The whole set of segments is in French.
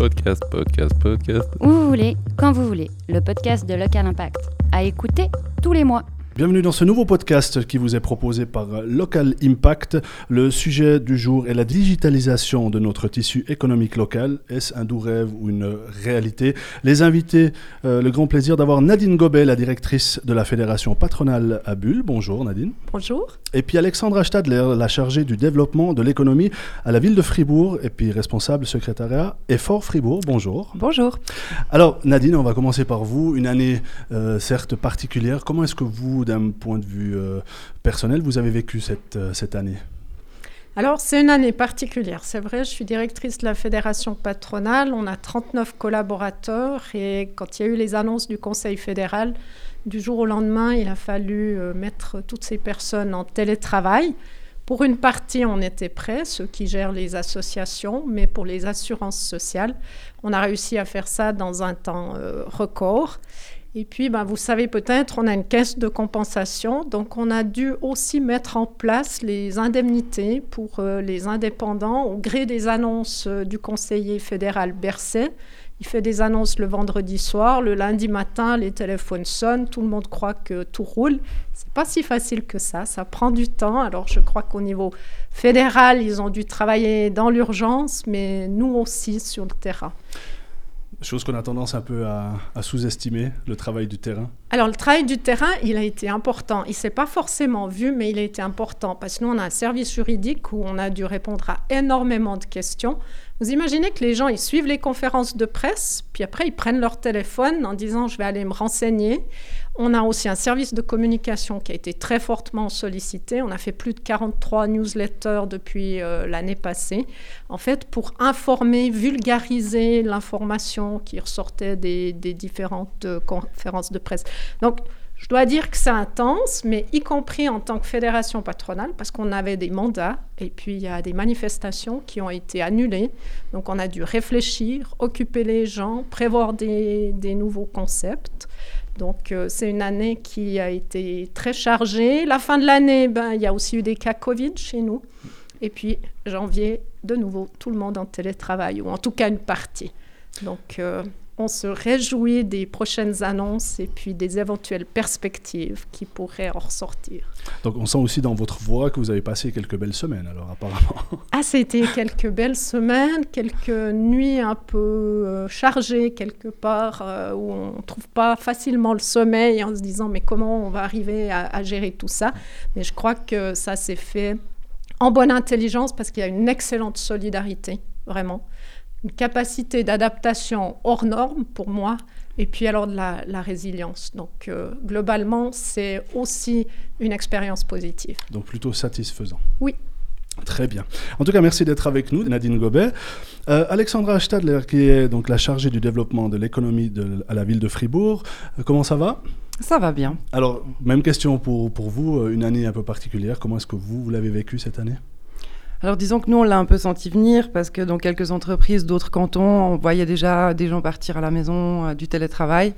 Podcast, podcast, podcast. Où vous voulez, quand vous voulez. Le podcast de Local Impact. À écouter tous les mois. Bienvenue dans ce nouveau podcast qui vous est proposé par Local Impact. Le sujet du jour est la digitalisation de notre tissu économique local. Est-ce un doux rêve ou une réalité? Les invités, euh, le grand plaisir d'avoir Nadine Gobet, la directrice de la Fédération patronale à Bulle. Bonjour Nadine. Bonjour. Et puis Alexandra Stadler, la chargée du développement de l'économie à la ville de Fribourg et puis responsable secrétariat Effort Fribourg. Bonjour. Bonjour. Alors Nadine, on va commencer par vous. Une année euh, certes particulière. Comment est-ce que vous, d'un point de vue euh, personnel, vous avez vécu cette, euh, cette année? Alors, c'est une année particulière. C'est vrai, je suis directrice de la fédération patronale. On a 39 collaborateurs et quand il y a eu les annonces du Conseil fédéral, du jour au lendemain, il a fallu euh, mettre toutes ces personnes en télétravail. Pour une partie, on était prêts, ceux qui gèrent les associations, mais pour les assurances sociales, on a réussi à faire ça dans un temps record. Et puis, ben, vous savez peut-être, on a une caisse de compensation, donc on a dû aussi mettre en place les indemnités pour euh, les indépendants au gré des annonces euh, du conseiller fédéral Berset. Il fait des annonces le vendredi soir, le lundi matin, les téléphones sonnent, tout le monde croit que tout roule. C'est pas si facile que ça, ça prend du temps. Alors je crois qu'au niveau fédéral, ils ont dû travailler dans l'urgence, mais nous aussi sur le terrain. Chose qu'on a tendance un peu à, sous-estimer, le travail du terrain. Alors le travail du terrain, il a été important. Il ne s'est pas forcément vu, mais il a été important parce que nous, on a un service juridique où on a dû répondre à énormément de questions. Vous imaginez que les gens, ils suivent les conférences de presse, puis après, ils prennent leur téléphone en disant, je vais aller me renseigner. On a aussi un service de communication qui a été très fortement sollicité. On a fait plus de 43 newsletters depuis euh, l'année passée, en fait, pour informer, vulgariser l'information qui ressortait des, différentes euh, conférences de presse. Donc, je dois dire que c'est intense, mais y compris en tant que fédération patronale, parce qu'on avait des mandats et puis il y a des manifestations qui ont été annulées. Donc on a dû réfléchir, occuper les gens, prévoir des, nouveaux concepts. Donc euh, c'est une année qui a été très chargée. La fin de l'année, ben, il y a aussi eu des cas Covid chez nous. Et puis janvier, de nouveau, tout le monde en télétravail, ou en tout cas une partie. Donc euh, on se réjouit des prochaines annonces et puis des éventuelles perspectives qui pourraient en ressortir. Donc on sent aussi dans votre voix que vous avez passé quelques belles semaines alors apparemment. Ah c'était quelques belles semaines, quelques nuits un peu euh, chargées quelque part euh, où on ne trouve pas facilement le sommeil en se disant mais comment on va arriver à, à gérer tout ça? Mais je crois que ça s'est fait en bonne intelligence parce qu'il y a une excellente solidarité vraiment une capacité d'adaptation hors norme pour moi, et puis alors de la, résilience. Donc euh, globalement, c'est aussi une expérience positive. Donc plutôt satisfaisant. Oui. Très bien. En tout cas, merci d'être avec nous, Nadine Gobet. Euh, Alexandra Stadler, qui est donc la chargée du développement de l'économie à la ville de Fribourg. Euh, comment ça va? Ça va bien. Alors, même question pour, pour vous, une année un peu particulière. Comment est-ce que vous, vous l'avez vécue cette année? Alors disons que nous, on l'a un peu senti venir parce que dans quelques entreprises, d'autres cantons, on voyait déjà des gens partir à la maison, euh, du télétravail.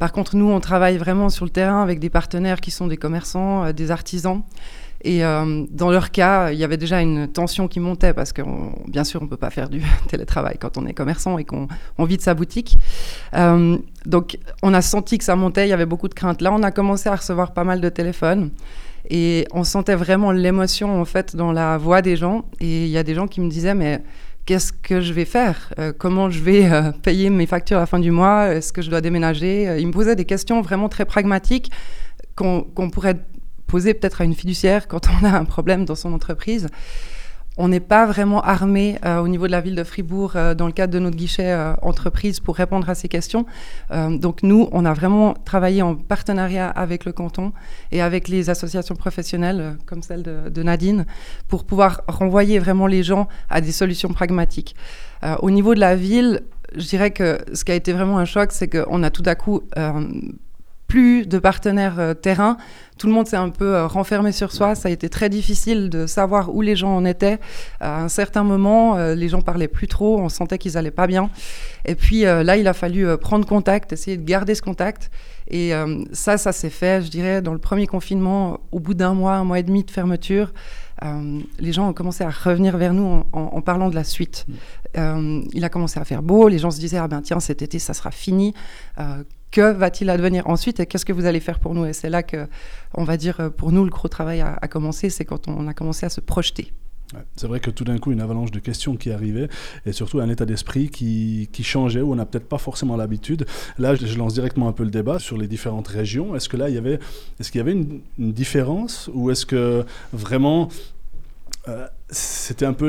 Par contre, nous, on travaille vraiment sur le terrain avec des partenaires qui sont des commerçants, euh, des artisans. Et euh, dans leur cas, il y avait déjà une tension qui montait parce que, bien sûr, on ne peut pas faire du télétravail quand on est commerçant et qu'on vit de sa boutique. donc, on a senti que ça montait, il y avait beaucoup de craintes. Là, on a commencé à recevoir pas mal de téléphones. Et on sentait vraiment l'émotion en fait dans la voix des gens. Et il y a des gens qui me disaient mais qu'est-ce que je vais faire? Euh, Comment je vais euh, payer mes factures à la fin du mois? Est-ce que je dois déménager? Euh, Ils me posaient des questions vraiment très pragmatiques qu'on pourrait poser peut-être à une fiduciaire quand on a un problème dans son entreprise on n'est pas vraiment armé euh, au niveau de la ville de Fribourg euh, dans le cadre de notre guichet euh, entreprise pour répondre à ces questions. donc nous, on a vraiment travaillé en partenariat avec le canton et avec les associations professionnelles comme celle de, Nadine pour pouvoir renvoyer vraiment les gens à des solutions pragmatiques. au niveau de la ville, je dirais que ce qui a été vraiment un choc, c'est qu'on a tout à coup plus de partenaires euh, terrain. Tout le monde s'est un peu euh, renfermé sur soi. Ça a été très difficile de savoir où les gens en étaient. À un certain moment, euh, les gens parlaient plus trop. On sentait qu'ils allaient pas bien. Et puis là, il a fallu prendre contact, essayer de garder ce contact. Et ça, ça s'est fait, je dirais, dans le premier confinement, au bout d'un mois, un mois et demi de fermeture. les gens ont commencé à revenir vers nous en, parlant de la suite. Il a commencé à faire beau, les gens se disaient ah ben tiens cet été ça sera fini que va-t-il advenir ensuite et qu'est-ce que vous allez faire pour nous? Et c'est là que, on va dire, pour nous, le gros travail a, commencé, c'est quand on a commencé à se projeter. c'est vrai que tout d'un coup, une avalanche de questions qui arrivait et surtout un état d'esprit qui, qui, changeait où on n'a peut-être pas forcément l'habitude. Là, je, lance directement un peu le débat sur les différentes régions. Est-ce que là, il y avait, est-ce qu'il y avait une, différence ou est-ce que vraiment euh, c'était un peu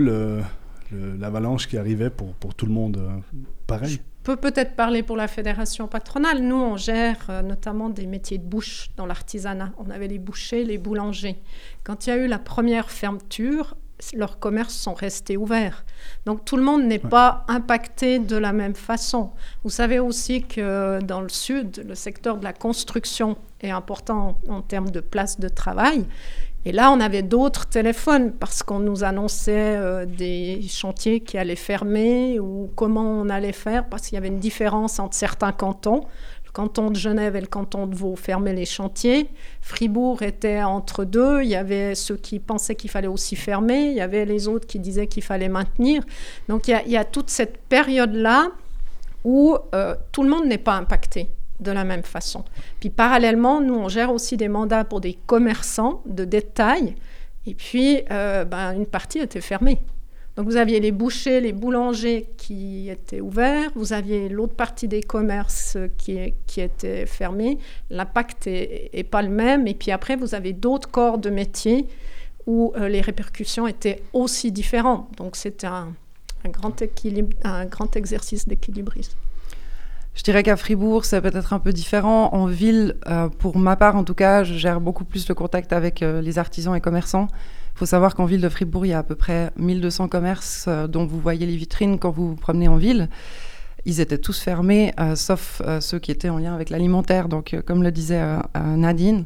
l'avalanche qui arrivait pour, pour tout le monde euh, pareil? Peut peut-être parler pour la fédération patronale. Nous, on gère euh, notamment des métiers de bouche dans l'artisanat. On avait les bouchers, les boulangers. Quand il y a eu la première fermeture, leurs commerces sont restés ouverts. Donc tout le monde n'est pas impacté de la même façon. Vous savez aussi que dans le sud, le secteur de la construction est important en, en termes de place de travail. Et là, on avait d'autres téléphones parce qu'on nous annonçait euh, des chantiers qui allaient fermer ou comment on allait faire parce qu'il y avait une différence entre certains cantons. Le canton de Genève et le canton de Vaud fermaient les chantiers. Fribourg était entre deux. Il y avait ceux qui pensaient qu'il fallait aussi fermer. Il y avait les autres qui disaient qu'il fallait maintenir. Donc il y a, toute cette période-là où euh, tout le monde n'est pas impacté de la même façon. Puis parallèlement, nous, on gère aussi des mandats pour des commerçants de détail. Et puis, euh, ben, une partie était fermée. Donc vous aviez les bouchers, les boulangers qui étaient ouverts, vous aviez l'autre partie des commerces qui, qui était fermée. L'impact n'est pas le même. Et puis après, vous avez d'autres corps de métier où euh, les répercussions étaient aussi différentes. Donc c'était un, grand un grand exercice d'équilibrisme. Je dirais qu'à Fribourg, c'est peut-être un peu différent. En ville, euh, pour ma part en tout cas, je gère beaucoup plus le contact avec euh, les artisans et commerçants. Il faut savoir qu'en ville de Fribourg, il y a à peu près 1200 commerces euh, dont vous voyez les vitrines quand vous vous promenez en ville. Ils étaient tous fermés, sauf ceux qui étaient en lien avec l'alimentaire. Donc, comme le disait Nadine,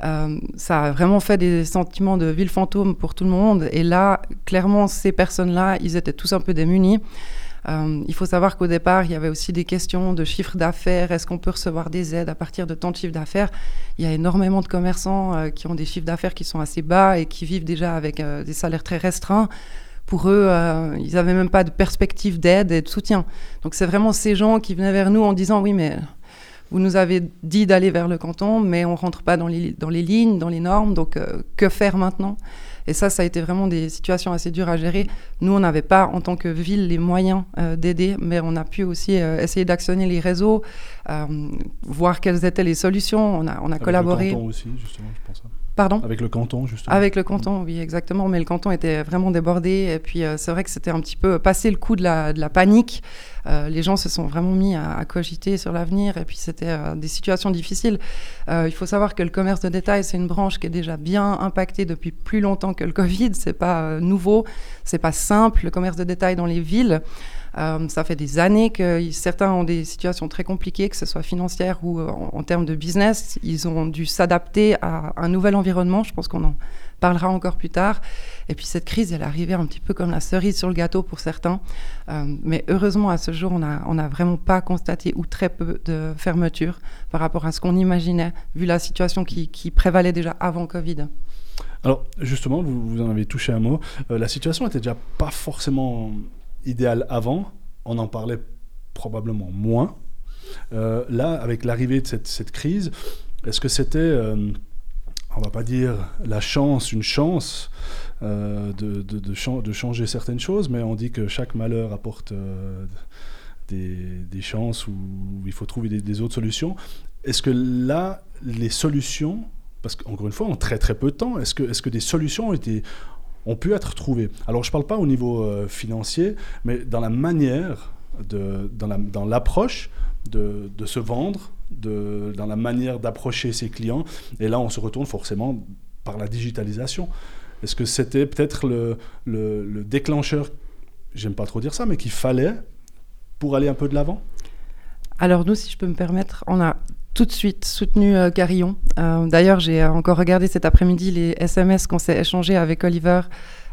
ça a vraiment fait des sentiments de ville fantôme pour tout le monde. Et là, clairement, ces personnes-là, ils étaient tous un peu démunis. Euh, il faut savoir qu'au départ, il y avait aussi des questions de chiffre d'affaires. Est-ce qu'on peut recevoir des aides à partir de tant de chiffre d'affaires? Il y a énormément de commerçants euh, qui ont des chiffres d'affaires qui sont assez bas et qui vivent déjà avec euh, des salaires très restreints. Pour eux, ils n'avaient même pas de perspective d'aide et de soutien. Donc c'est vraiment ces gens qui venaient vers nous en disant oui, mais vous nous avez dit d'aller vers le canton, mais on rentre pas dans les lignes, dans les normes. Donc que faire maintenant? Et ça, ça a été vraiment des situations assez dures à gérer. Nous, on n'avait pas, en tant que ville, les moyens euh, d'aider, mais on a pu aussi euh, essayer d'actionner les réseaux, euh, voir quelles étaient les solutions. On a, on a collaboré. Le aussi, justement, je pense. Pardon Avec le canton, justement. Avec le canton, oui, exactement. Mais le canton était vraiment débordé. Et puis, c'est vrai que c'était un petit peu passé le coup de la, de la panique. les gens se sont vraiment mis à, cogiter sur l'avenir. Et puis, c'était des situations difficiles. il faut savoir que le commerce de détail, c'est une branche qui est déjà bien impactée depuis plus longtemps que le Covid. C'est pas nouveau, c'est pas simple. Le commerce de détail dans les villes. Euh, ça fait des années que certains ont des situations très compliquées, que ce soit financière ou euh, en, termes de business. Ils ont dû s'adapter à un nouvel environnement. Je pense qu'on en parlera encore plus tard. Et puis cette crise, elle arrivée un petit peu comme la cerise sur le gâteau pour certains. Euh, mais heureusement, à ce jour, on n'a a vraiment pas constaté ou très peu de fermeture par rapport à ce qu'on imaginait, vu la situation qui, prévalait déjà avant Covid. Alors justement, vous, vous, en avez touché un mot. la situation était déjà pas forcément idéal avant, on en parlait probablement moins. Euh, là, avec l'arrivée de cette, crise, est-ce que c'était, euh, on va pas dire la chance, une chance euh, de, changer certaines choses, mais on dit que chaque malheur apporte des, chances ou il faut trouver des, autres solutions. Est-ce que là, les solutions, parce qu'encore une fois, en très très peu de temps, est -ce que des solutions ont été, ont pu être trouvés. Alors je ne parle pas au niveau euh, financier, mais dans la manière, de, dans l'approche de, de, se vendre, de, dans la manière d'approcher ses clients. Et là, on se retourne forcément par la digitalisation. Est-ce que c'était peut-être le, le, le déclencheur, j'aime pas trop dire ça, mais qu'il fallait pour aller un peu de l'avant? Alors nous, si je peux me permettre, on a tout de suite soutenu Carillon. D'ailleurs, j'ai encore regardé cet après-midi les SMS qu'on s'est échangés avec Oliver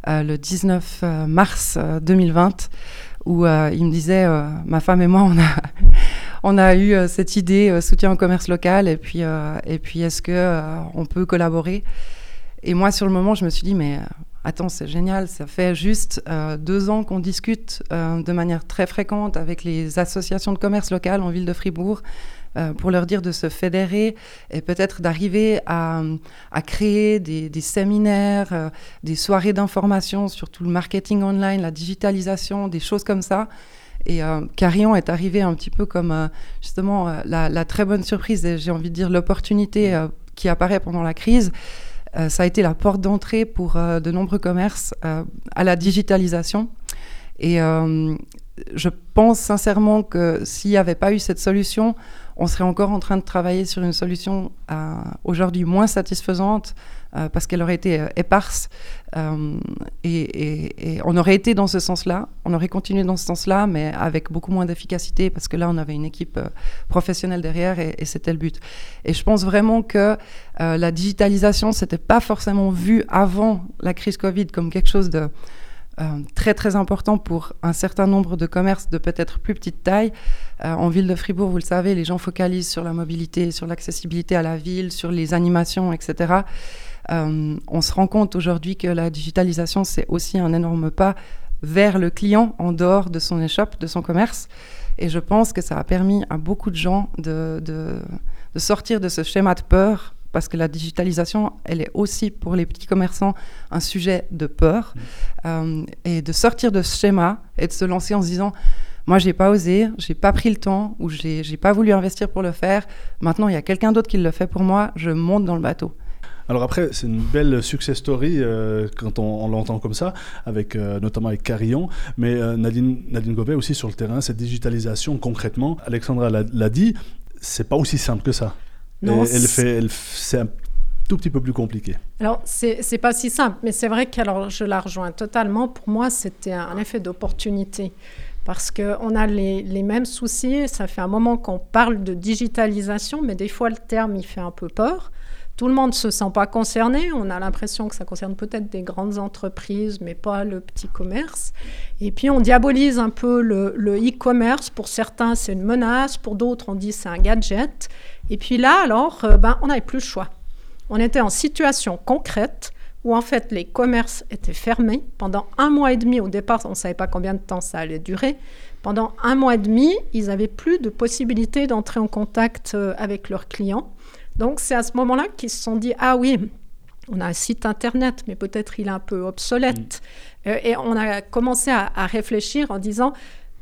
le 19 mars 2020, où il me disait, ma femme et moi, on a, on a eu cette idée soutien au commerce local, et puis, et puis est-ce que on peut collaborer? Et moi, sur le moment, je me suis dit, mais Attends, c'est génial, ça fait juste euh, deux ans qu'on discute euh, de manière très fréquente avec les associations de commerce locales en ville de Fribourg euh, pour leur dire de se fédérer et peut-être d'arriver à, créer des, séminaires, des soirées d'information sur tout le marketing online, la digitalisation, des choses comme ça. Et Carillon est arrivé un petit peu comme justement la, la, très bonne surprise et j'ai envie de dire l'opportunité qui apparaît pendant la crise. Euh, ça a été la porte d'entrée pour euh, de nombreux commerces euh, à la digitalisation. Et je pense sincèrement que s'il n'y avait pas eu cette solution, on serait encore en train de travailler sur une solution aujourd'hui moins satisfaisante euh, parce qu'elle aurait été euh, éparse. Euh, et, on aurait été dans ce sens-là, on aurait continué dans ce sens-là, mais avec beaucoup moins d'efficacité, parce que là, on avait une équipe professionnelle derrière, et, c'était le but. Et je pense vraiment que la digitalisation, c'était pas forcément vu avant la crise Covid comme quelque chose de très très important pour un certain nombre de commerces de peut-être plus petite taille. en ville de Fribourg, vous le savez, les gens focalisent sur la mobilité, sur l'accessibilité à la ville, sur les animations, etc. Euh, on se rend compte aujourd'hui que la digitalisation, c'est aussi un énorme pas vers le client en dehors de son échoppe, de son commerce. Et je pense que ça a permis à beaucoup de gens de, sortir de ce schéma de peur, parce que la digitalisation, elle est aussi pour les petits commerçants un sujet de peur, euh, et de sortir de ce schéma et de se lancer en se disant, moi, j'ai pas osé, j'ai pas pris le temps, ou j'ai pas voulu investir pour le faire. Maintenant, il y a quelqu'un d'autre qui le fait pour moi, je monte dans le bateau. Alors après, c'est une belle success story euh, quand on, l'entend comme ça, avec, euh, notamment avec Carillon, mais Nadine, Nadine Gobet aussi sur le terrain, cette digitalisation concrètement, Alexandra l'a dit, c'est pas aussi simple que ça. Non, elle, fait, elle, c'est un tout petit peu plus compliqué. Alors, c'est pas si simple, mais c'est vrai que je la rejoins totalement. Pour moi, c'était un effet d'opportunité parce qu'on a les, les, mêmes soucis. Ça fait un moment qu'on parle de digitalisation, mais des fois, le terme, il fait un peu peur. Tout le monde ne se sent pas concerné. On a l'impression que ça concerne peut-être des grandes entreprises, mais pas le petit commerce. Et puis on diabolise un peu le e-commerce. pour certains, c'est une menace. Pour d'autres, on dit c'est un gadget. Et puis là, alors, euh, ben, on n'avait plus le choix. On était en situation concrète où en fait les commerces étaient fermés pendant un mois et demi. Au départ, on ne savait pas combien de temps ça allait durer. Pendant un mois et demi, ils n'avaient plus de possibilité d'entrer en contact euh, avec leurs clients. Donc c'est à ce moment-là qu'ils se sont dit, ah oui, on a un site internet, mais peut-être il est un peu obsolète. Mm. Euh, et on a commencé à, réfléchir en disant,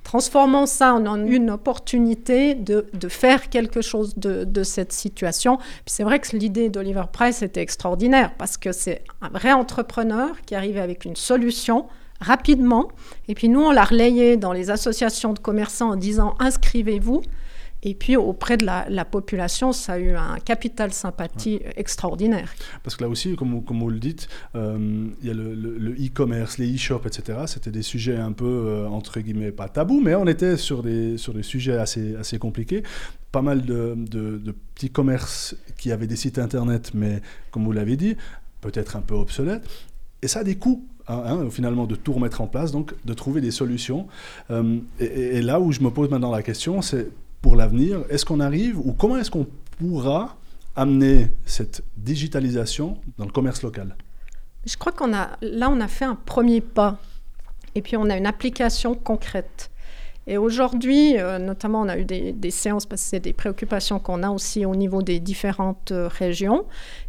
transformons ça en une opportunité de, faire quelque chose de, cette situation. Puis c'est vrai que l'idée d'Oliver Price était extraordinaire parce que c'est un vrai entrepreneur qui arrivait avec une solution rapidement. Et puis nous, on l'a relayé dans les associations de commerçants en disant inscrivez-vous. Et puis auprès de la, population, ça a eu un capital sympathie extraordinaire. Parce que là aussi, comme, vous le dites, euh, il y a le e-commerce, les e-shops, etc. C'était des sujets un peu, euh, entre guillemets, pas tabous, mais on était sur des, sur des sujets assez, assez compliqués. Pas mal de, de, petits commerces qui avaient des sites internet, mais comme vous l'avez dit, peut-être un peu obsolètes. Et ça a des coûts. Hein, hein, finalement de tout remettre en place, donc de trouver des solutions. Euh, et, là où je me pose maintenant la question, c'est pour l'avenir Est-ce qu'on arrive ou comment est-ce qu'on pourra amener cette digitalisation dans le commerce local? Je crois qu'on a là on a fait un premier pas et puis on a une application concrète. Et aujourd'hui, euh, notamment, on a eu des, séances parce que c'est des préoccupations qu'on a aussi au niveau des différentes euh, régions.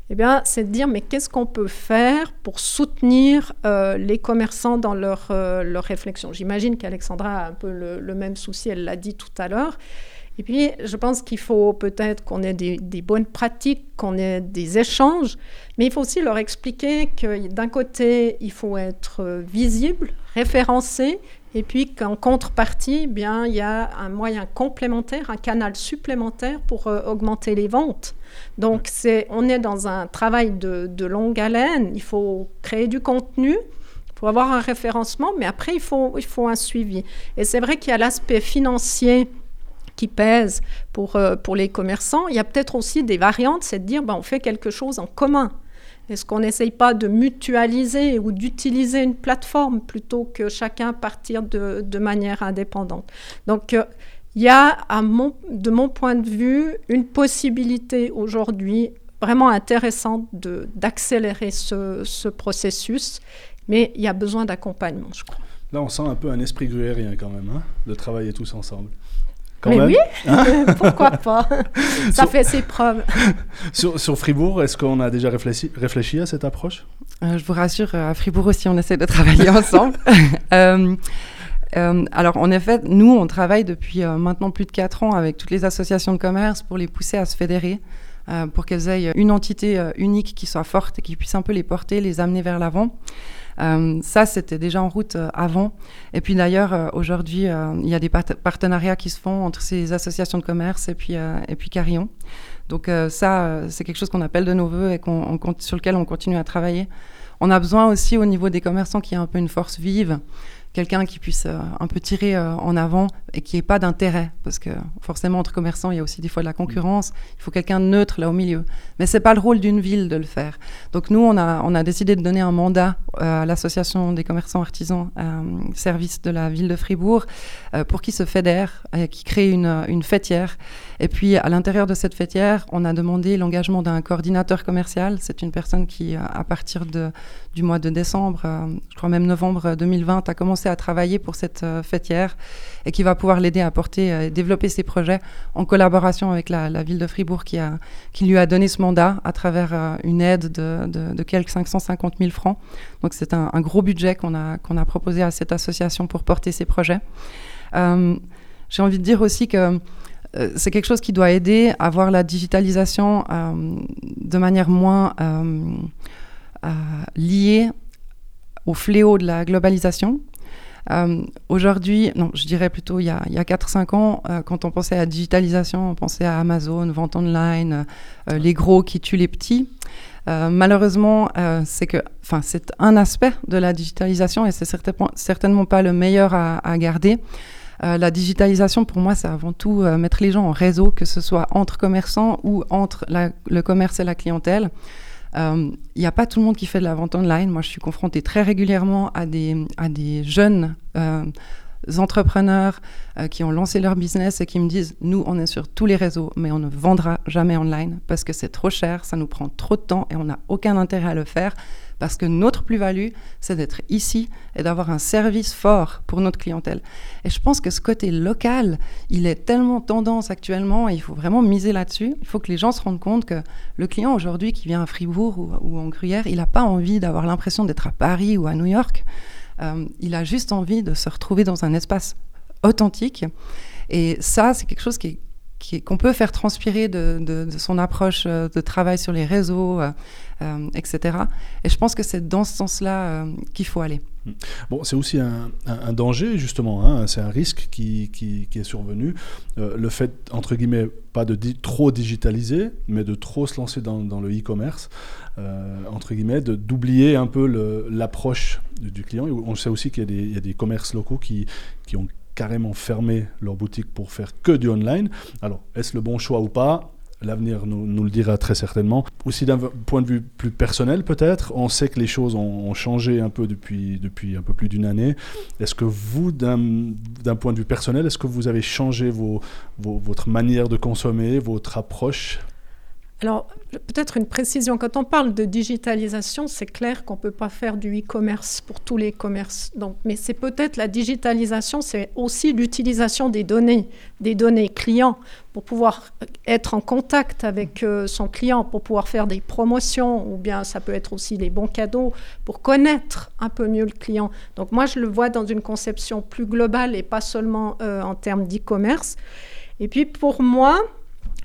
Eh bien, c'est de dire, mais qu'est-ce qu'on peut faire pour soutenir euh, les commerçants dans leur, leur réflexion? J'imagine qu'Alexandra a un peu le même souci, elle l'a dit tout à l'heure. Et puis, je pense qu'il faut peut-être qu'on ait des, bonnes pratiques, qu'on ait des échanges, mais il faut aussi leur expliquer que d'un côté, il faut être visible, référencé, et puis qu'en contrepartie, eh bien, il y a un moyen complémentaire, un canal supplémentaire pour euh, augmenter les ventes. Donc, c'est, on est dans un travail de, de longue haleine. Il faut créer du contenu, il faut avoir un référencement, mais après, il faut, il faut un suivi. Et c'est vrai qu'il y a l'aspect financier qui pèse pour, euh, pour les commerçants. Il y a peut-être aussi des variantes, c'est de dire ben, on fait quelque chose en commun. Est-ce qu'on n'essaye pas de mutualiser ou d'utiliser une plateforme plutôt que chacun partir de, de manière indépendante? Donc, euh, il y a, de mon point de vue, une possibilité aujourd'hui vraiment intéressante d'accélérer ce, ce, processus, mais il y a besoin d'accompagnement, je crois. Là, on sent un peu un esprit gruérien quand même, hein, de travailler tous ensemble. Quand Mais oui, hein pourquoi pas Ça fait ses preuves. sur, sur, Fribourg, est-ce qu'on a déjà réfléchi, réfléchi à cette approche? Euh, Je vous rassure, à Fribourg aussi, on essaie de travailler ensemble. euh, euh, alors, en effet, nous, on travaille depuis euh, maintenant plus de 4 ans avec toutes les associations de commerce pour les pousser à se fédérer, euh, pour qu'elles aient une entité euh, unique qui soit forte et qui puisse un peu les porter, les amener vers l'avant. Euh, ça, c'était déjà en route euh, avant. Et puis d'ailleurs, euh, aujourd'hui, il y a des partenariats qui se font entre ces associations de commerce et puis, et puis Carillon. Donc ça, c'est quelque chose qu'on appelle de nos voeux et qu'on, sur lequel on continue à travailler. On a besoin aussi au niveau des commerçants qui ait un peu une force vive quelqu'un qui puisse euh, un peu tirer euh, en avant et qui n'ait pas d'intérêt. Parce que forcément, entre commerçants, il y a aussi des fois de la concurrence. Il faut quelqu'un neutre là au milieu. Mais ce n'est pas le rôle d'une ville de le faire. Donc nous, on a, on a décidé de donner un mandat euh, à l'Association des commerçants artisans, service de la ville de Fribourg, pour qu'ils se fédèrent, et qu'ils créent une, une fêtière. Et puis, à l'intérieur de cette fêtière, on a demandé l'engagement d'un coordinateur commercial. C'est une personne qui, à partir de, du mois de décembre, je crois même novembre 2020, a commencé à travailler pour cette euh, fêtière et qui va pouvoir l'aider à porter euh, et développer ses projets en collaboration avec la, ville de Fribourg qui, lui a donné ce mandat à travers euh, une aide de, quelques 550 000 francs. Donc c'est un, gros budget qu'on a proposé à cette association pour porter ses projets. J'ai envie de dire aussi que c'est quelque chose qui doit aider à voir la digitalisation de manière moins liée au fléau de la globalisation. Euh, aujourd'hui, non, je dirais plutôt il y a, a 4-5 ans, euh, quand on pensait à la digitalisation, on pensait à Amazon, vente online, euh, les gros qui tuent les petits. malheureusement, c'est que, enfin, c'est un aspect de la digitalisation et c'est certainement, certainement pas le meilleur à, à garder. la digitalisation, pour moi, c'est avant tout mettre les gens en réseau, que ce soit entre commerçants ou entre la, le commerce et la clientèle. Il euh, n'y a pas tout le monde qui fait de la vente online. Moi, je suis confrontée très régulièrement à des, à des jeunes euh, entrepreneurs euh, qui ont lancé leur business et qui me disent, nous, on est sur tous les réseaux, mais on ne vendra jamais online parce que c'est trop cher, ça nous prend trop de temps et on n'a aucun intérêt à le faire parce que notre plus-value, c'est d'être ici et d'avoir un service fort pour notre clientèle. Et je pense que ce côté local, il est tellement tendance actuellement et il faut vraiment miser là-dessus. Il faut que les gens se rendent compte que le client aujourd'hui qui vient à Fribourg ou, en Gruyère, il n'a pas envie d'avoir l'impression d'être à Paris ou à New York. Euh, il a juste envie de se retrouver dans un espace authentique. Et ça, c'est quelque chose qui qu'on peut faire transpirer de, son approche euh, de travail sur les réseaux, euh, etc. Et je pense que c'est dans ce sens-là euh, qu'il faut aller. Bon, c'est aussi un, danger, justement, hein, c'est un risque qui, qui, est survenu. Euh, le fait, entre guillemets, pas de trop digitaliser, mais de trop se lancer dans, dans le e-commerce, entre guillemets, d'oublier un peu l'approche du client. On sait aussi qu'il y, y, a des commerces locaux qui, qui ont carrément fermé leur boutique pour faire que du online. Alors, est-ce le bon choix ou pas? L'avenir nous, le dira très certainement. Aussi d'un point de vue plus personnel peut-être, on sait que les choses ont, changé un peu depuis, depuis un peu plus d'une année. Est-ce que vous, d'un point de vue personnel, est-ce que vous avez changé vos, votre manière de consommer, votre approche? Alors, peut-être une précision. Quand on parle de digitalisation, c'est clair qu'on ne peut pas faire du e-commerce pour tous les commerces. Donc, mais c'est peut-être la digitalisation, c'est aussi l'utilisation des données, des données clients, pour pouvoir être en contact avec euh, son client, pour pouvoir faire des promotions, ou bien ça peut être aussi des bons cadeaux, pour connaître un peu mieux le client. Donc, moi, je le vois dans une conception plus globale et pas seulement euh, en termes d'e-commerce. Et puis, pour moi,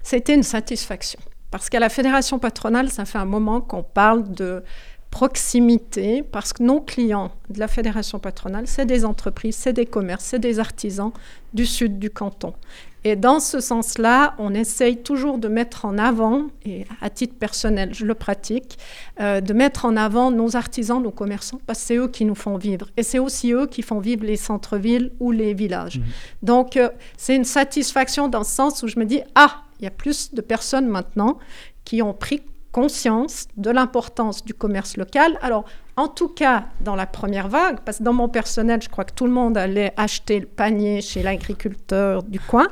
c'était une satisfaction. Parce qu'à la fédération patronale, ça fait un moment qu'on parle de proximité, parce que nos clients de la fédération patronale, c'est des entreprises, c'est des commerces, c'est des artisans du sud du canton. Et dans ce sens-là, on essaye toujours de mettre en avant, et à titre personnel, je le pratique, euh, de mettre en avant nos artisans, nos commerçants, parce que c'est eux qui nous font vivre. Et c'est aussi eux qui font vivre les centres-villes ou les villages. Mhm. Donc, euh, c'est une satisfaction dans ce sens où je me dis, ah, il y a plus de personnes maintenant qui ont pris conscience de l'importance du commerce local. Alors, en tout cas, dans la première vague, parce que dans mon personnel, je crois que tout le monde allait acheter le panier chez l'agriculteur du coin.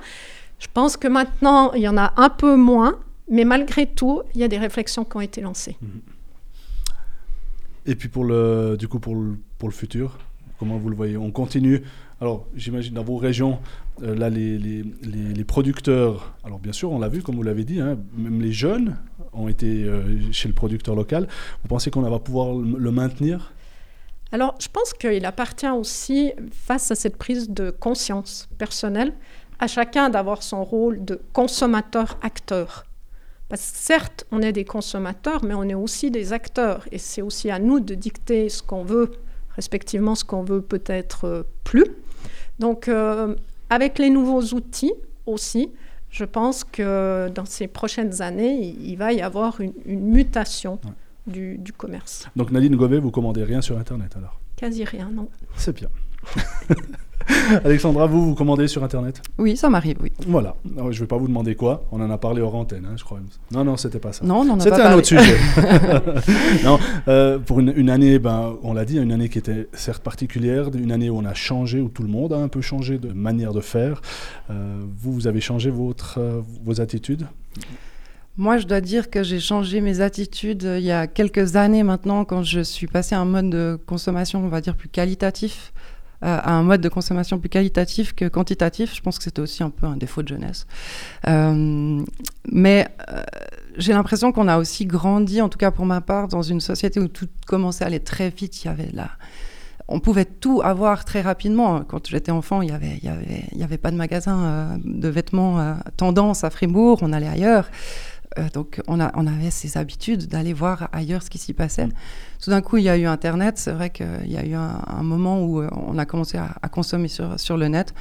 Je pense que maintenant, il y en a un peu moins, mais malgré tout, il y a des réflexions qui ont été lancées. Et puis pour le, du coup, pour pour le futur, comment vous le voyez On continue. Alors, j'imagine dans vos régions, euh, là, les, les, les, producteurs, alors bien sûr, on l'a vu, comme vous l'avez dit, hein, même les jeunes ont été euh, chez le producteur local. Vous pensez qu'on va pouvoir le, le maintenir? Alors, je pense qu'il appartient aussi, face à cette prise de conscience personnelle, à chacun d'avoir son rôle de consommateur-acteur. Parce que certes, on est des consommateurs, mais on est aussi des acteurs. Et c'est aussi à nous de dicter ce qu'on veut, respectivement ce qu'on veut peut-être euh, plus. Donc, euh, avec les nouveaux outils aussi, je pense que dans ces prochaines années, il, il va y avoir une, une mutation Ouais. du, du commerce. Donc Nadine Gobet, vous commandez rien sur Internet alors? Quasi rien, non. C'est bien. Alexandra, vous, vous commandez sur Internet Oui, ça m'arrive, oui. Voilà. Alors, je ne vais pas vous demander quoi. On en a parlé hors antenne, hein, je crois. Non, non, c'était pas ça. Non, on n'en a C'était un parlé. autre sujet. non, euh, pour une, une année, ben, on l'a dit, une année qui était certes particulière, une année où on a changé, où tout le monde a un peu changé de manière de faire. Euh, vous, vous avez changé votre, euh, vos attitudes? Moi, je dois dire que j'ai changé mes attitudes il y a quelques années maintenant, quand je suis passée à un mode de consommation, on va dire, plus qualitatif, euh, à un mode de consommation plus qualitatif que quantitatif. Je pense que c'était aussi un peu un défaut de jeunesse. Euh, mais euh, j'ai l'impression qu'on a aussi grandi, en tout cas pour ma part, dans une société où tout commençait à aller très vite. Il y avait. On pouvait tout avoir très rapidement. Quand j'étais enfant, il n'y avait, y avait, pas de magasin euh, de vêtements euh, tendance à Fribourg, on allait ailleurs. Euh, donc on, a, on avait ces habitudes d'aller voir ailleurs ce qui s'y passait. Mm. Tout d'un coup, il y a eu Internet. C'est vrai qu'il y a eu un, un moment où euh, on a commencé à, à consommer sur, sur le net,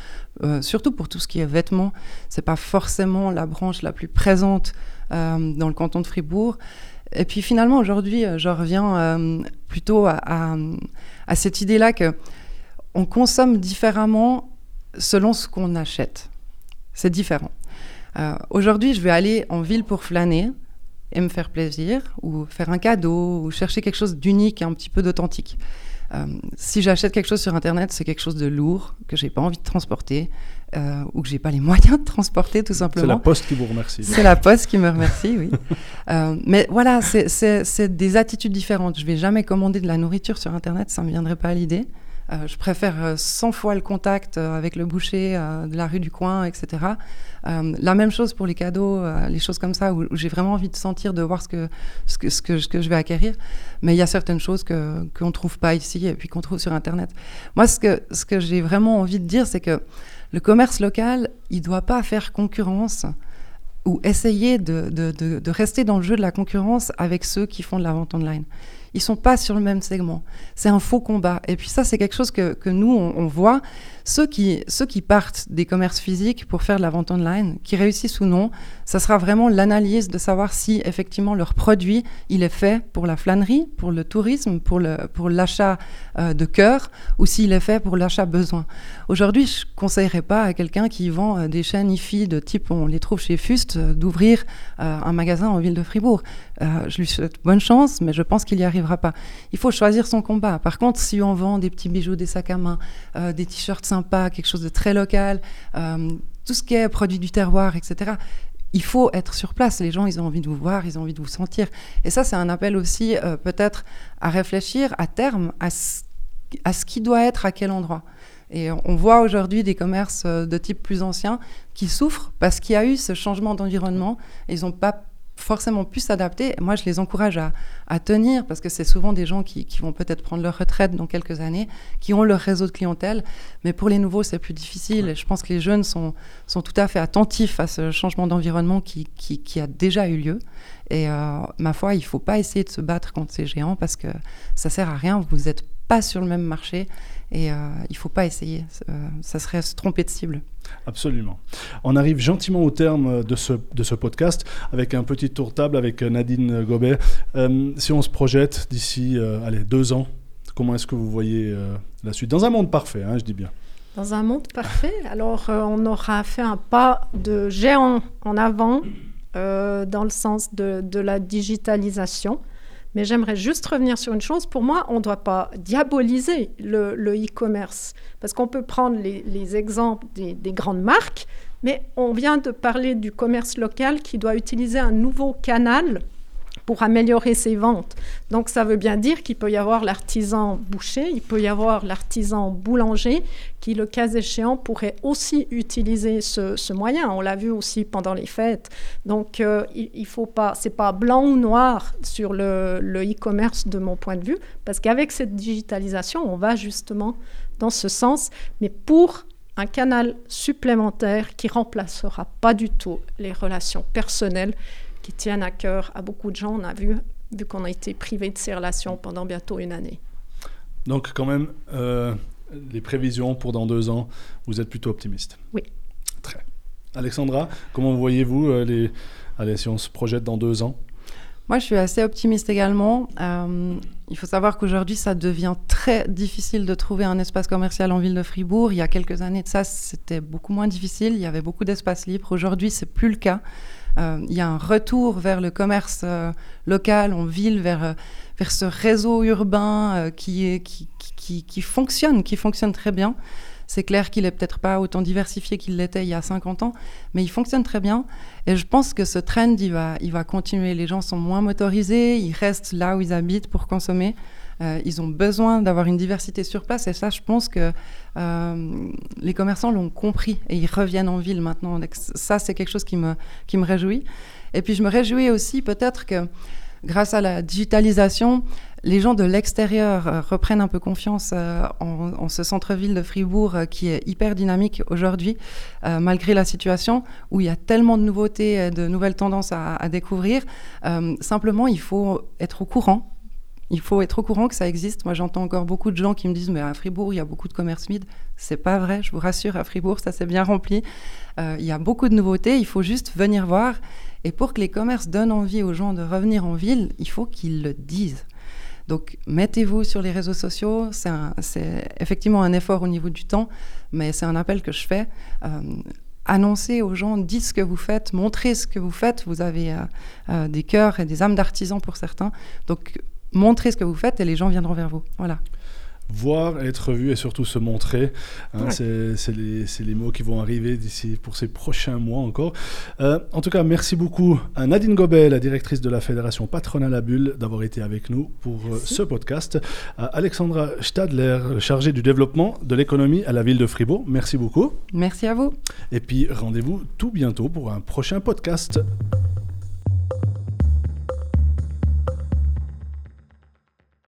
euh, surtout pour tout ce qui est vêtements. C'est pas forcément la branche la plus présente euh, dans le canton de Fribourg. Et puis finalement, aujourd'hui, je reviens plutôt à, à, à cette idée-là que on consomme différemment selon ce qu'on achète. C'est différent. Euh, Aujourd'hui, je vais aller en ville pour flâner et me faire plaisir, ou faire un cadeau, ou chercher quelque chose d'unique et un petit peu d'authentique. Euh, si j'achète quelque chose sur Internet, c'est quelque chose de lourd, que j'ai pas envie de transporter, euh, ou que j'ai pas les moyens de transporter, tout C'est la simplement. poste qui vous remercie. C'est la poste qui me remercie, oui. Euh, mais voilà, c'est- des attitudes différentes. Je vais jamais commander de la nourriture sur Internet, ça me viendrait pas à l'idée. Euh, je préfère euh, 100 fois le contact euh, avec le boucher euh, de la rue du coin, etc. Euh, la même chose pour les cadeaux, euh, les choses comme ça, où, j'ai vraiment envie de sentir, de voir ce que, ce que, je vais acquérir. Mais il y a certaines choses qu'on ne trouve pas ici et puis qu'on trouve sur Internet. Moi, ce que, ce que j'ai vraiment envie de dire, c'est que le commerce local, il ne doit pas faire concurrence ou essayer de, de, de rester dans le jeu de la concurrence avec ceux qui font de la vente online. Ils sont pas sur le même segment. C'est un faux combat. Et puis ça, c'est quelque chose que, que nous, on, voit. Ceux qui, ceux qui partent des commerces physiques pour faire de la vente online, qui réussissent ou non, ça sera vraiment l'analyse de savoir si effectivement leur produit, il est fait pour la flânerie, pour le tourisme, pour le pour l'achat euh, de cœur, ou s'il est fait pour l'achat besoin. Aujourd'hui, je conseillerais pas à quelqu'un qui vend euh, des chaînes IFI de type, on les trouve chez Fust, euh, d'ouvrir euh, un magasin en ville de Fribourg. Je lui souhaite bonne chance, mais je pense qu'il n'y arrivera pas. Il faut choisir son combat. Par contre, si on vend des petits bijoux, des sacs à main, euh, des t-shirts sympas, quelque chose de très local, euh, tout ce qui est produit du terroir, etc., il faut être sur place. Les gens, ils ont envie de vous voir, ils ont envie de vous sentir. Et ça, c'est un appel aussi euh, peut-être à réfléchir à terme à ce, à ce qui doit être à quel endroit. Et on voit aujourd'hui des commerces de type plus ancien qui souffrent parce qu'il y a eu ce changement d'environnement. Ils n'ont pas forcément pu s'adapter. Moi, je les encourage à, à tenir parce que c'est souvent des gens qui, qui vont peut-être prendre leur retraite dans quelques années, qui ont leur réseau de clientèle. Mais pour les nouveaux, c'est plus difficile. Et je pense que les jeunes sont, sont tout à fait attentifs à ce changement d'environnement qui, qui, qui a déjà eu lieu. Et euh, ma foi, il ne faut pas essayer de se battre contre ces géants parce que ça sert à rien. Vous êtes pas sur le même marché et euh, il ne faut pas essayer. Euh, ça serait se tromper de cible. Absolument. On arrive gentiment au terme de ce, de ce podcast avec un petit tour de table avec Nadine Gobet. Euh, si on se projette d'ici allez, deux ans, comment est-ce que vous voyez la suite? Dans un monde parfait, hein, je dis bien. Dans un monde parfait, alors on aura fait un pas de géant en avant dans le sens de, de la digitalisation. Mais j'aimerais juste revenir sur une chose. Pour moi, on ne doit pas diaboliser le e-commerce. parce qu'on peut prendre les, exemples des, des, grandes marques, mais on vient de parler du commerce local qui doit utiliser un nouveau canal pour améliorer ses ventes. Donc ça veut bien dire qu'il peut y avoir l'artisan boucher, il peut y avoir l'artisan boulanger qui, le cas échéant, pourrait aussi utiliser ce, moyen. On l'a vu aussi pendant les fêtes. Donc euh, il, il, faut pas, c'est pas blanc ou noir sur le e-commerce de mon point de vue, parce qu'avec cette digitalisation, on va justement dans ce sens, mais pour un canal supplémentaire qui remplacera pas du tout les relations personnelles qui tiennent à cœur à beaucoup de gens. On a vu, vu qu'on a été privé de ces relations pendant bientôt une année. Donc quand même, euh, les prévisions pour dans deux ans, vous êtes plutôt optimiste Oui. Très. Alexandra, comment voyez-vous euh, les... Allez, si on se projette dans deux ans? Moi, je suis assez optimiste également. Euh, il faut savoir qu'aujourd'hui, ça devient très difficile de trouver un espace commercial en ville de Fribourg. Il y a quelques années de ça, c'était beaucoup moins difficile. Il y avait beaucoup d'espaces libres. Aujourd'hui, c'est plus le cas. Euh, il y a un retour vers le commerce euh, local en ville, vers, euh, ce réseau urbain qui, fonctionne, qui fonctionne très bien. C'est clair qu'il est peut-être pas autant diversifié qu'il l'était il y a 50 ans, mais il fonctionne très bien. Et je pense que ce trend, va, il va continuer. Les gens sont moins motorisés, ils restent là où ils habitent pour consommer. Euh, ils ont besoin d'avoir une diversité sur place. Et ça, je pense que euh, les commerçants l'ont compris et ils reviennent en ville maintenant. ça, c'est quelque chose qui me, réjouit. Et puis, je me réjouis aussi peut-être que grâce à la digitalisation, les gens de l'extérieur euh, reprennent un peu confiance en, ce centre-ville de Fribourg qui est hyper dynamique aujourd'hui, malgré la situation où il y a tellement de nouveautés, de nouvelles tendances à découvrir. simplement, il faut être au courant il faut être au courant que ça existe. Moi, j'entends encore beaucoup de gens qui me disent Mais à Fribourg, il y a beaucoup de commerce mid. C'est pas vrai, je vous rassure, à Fribourg, ça s'est bien rempli. Euh, il y a beaucoup de nouveautés, il faut juste venir voir. Et pour que les commerces donnent envie aux gens de revenir en ville, il faut qu'ils le disent. Donc, mettez-vous sur les réseaux sociaux. C'est effectivement un effort au niveau du temps, mais c'est un appel que je fais. Euh, annoncez aux gens, dites ce que vous faites, montrez ce que vous faites. Vous avez euh, des cœurs et des âmes d'artisans pour certains. Donc, montrez ce que vous faites et les gens viendront vers vous. Voilà voir, être vu et surtout se montrer. Hein, c'est les, les, mots qui vont arriver d'ici pour ces prochains mois encore. Euh, en tout cas, merci beaucoup à Nadine Gobet, la directrice de la Fédération Patronale à Bulle, d'avoir été avec nous pour euh, ce podcast. À Alexandra Stadler, chargée du développement de l'économie à la ville de Fribourg. Merci beaucoup. Merci à vous. Et puis rendez-vous tout bientôt pour un prochain podcast.